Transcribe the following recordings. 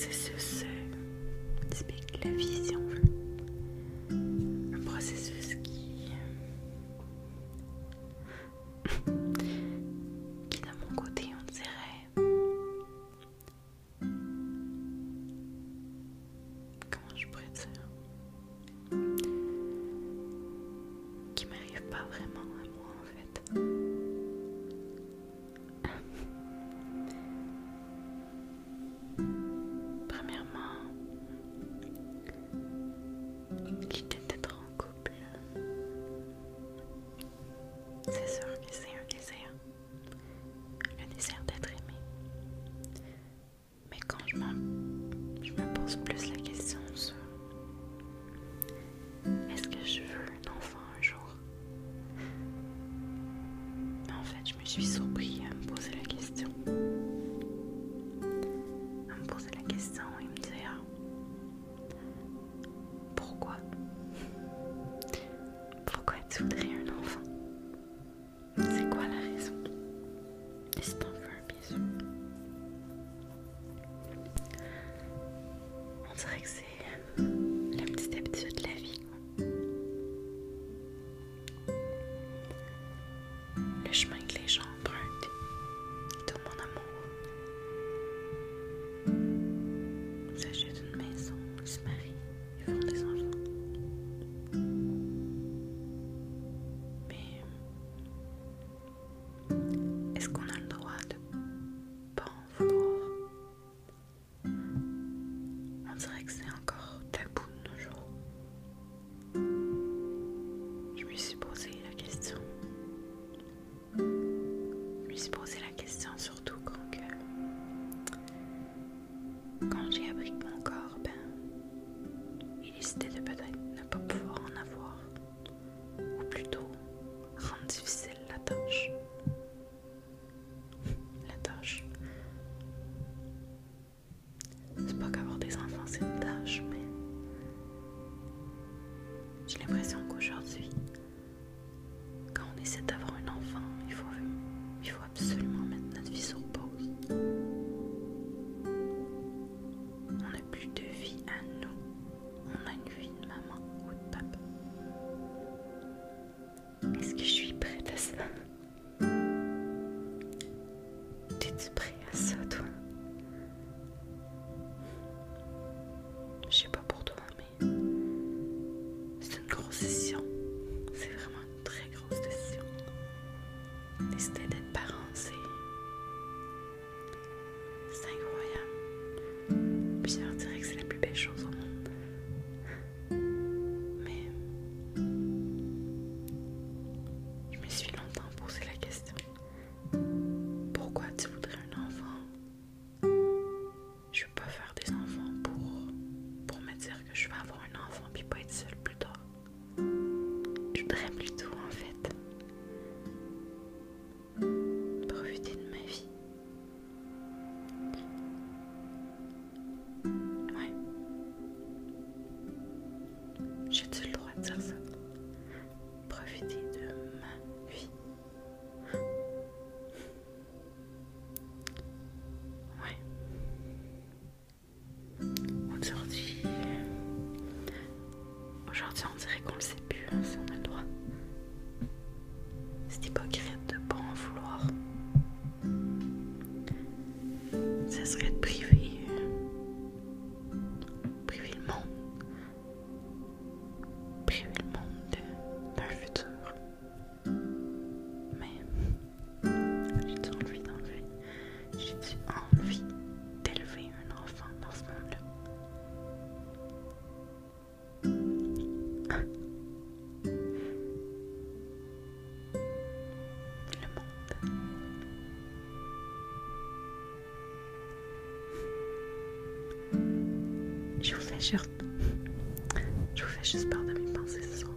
processus euh, typique de la vie, si on veut. Un processus qui, euh, qui de mon côté, on dirait, comment je pourrais dire, qui m'arrive pas vraiment. Благодарю. paupières Merci. je vous fais juste part de mes pensées ce soir.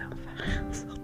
so fast.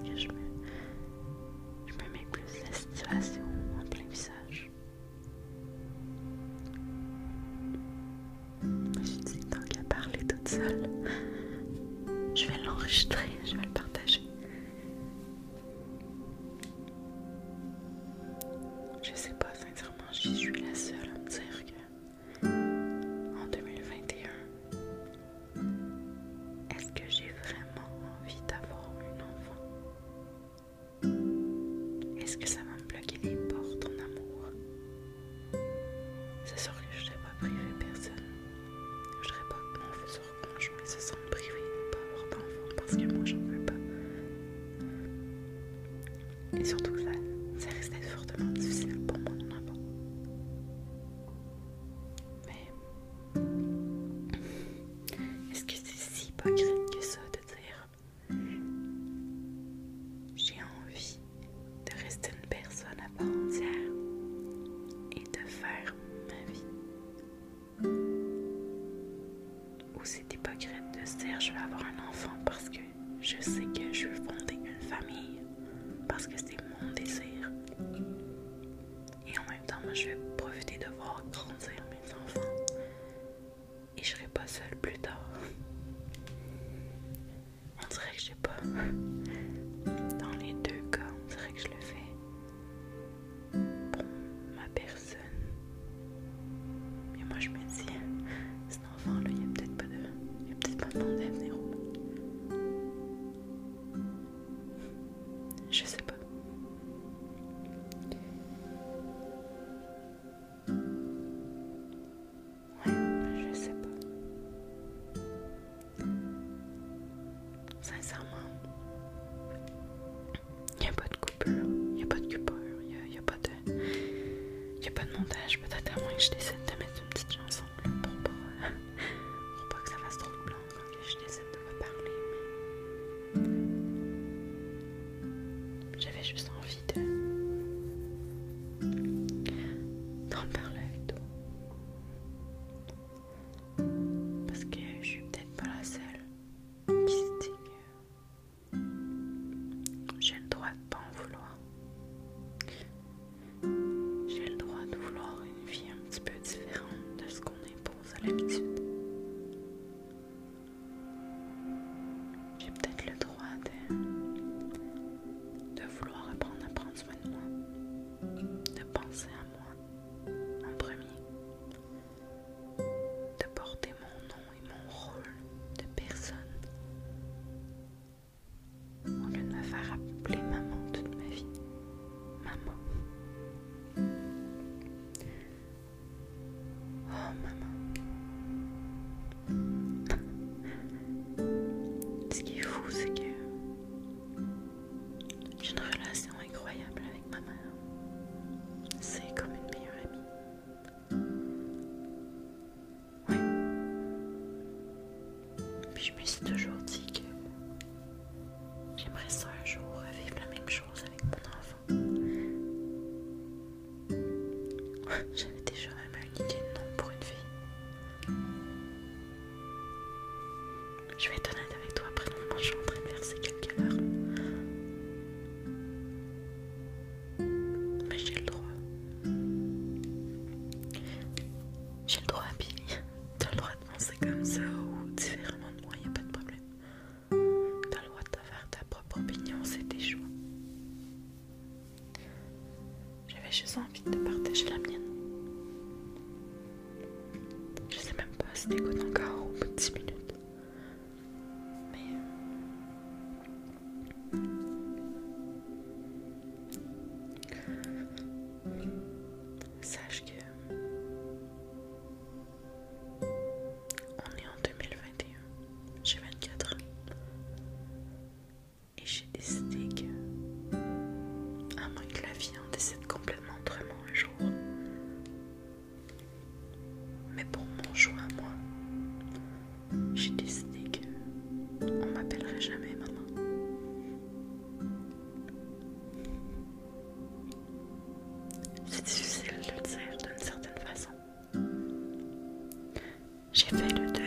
veux avoir un enfant parce que je sais que je veux fonder une famille, parce que c'est mon désir. Et en même temps, moi, je vais profiter de voir grandir mes enfants. Et je serai pas seule plus tard. On dirait que je sais pas. sincèrement. Il n'y a pas de coupure, il n'y a pas de coupure, il n'y a, y a, pas de... A pas de montage, peut-être à moins que je décide de mettre une petite chanson là, pour, pas, pour pas que ça fasse trop de blanc quand je décide de me parler. Mais... J'avais juste envie de je puisse toujours dire. Je sais même pas si t'écoutes encore au bout de 10 minutes. J'ai fait le deuil.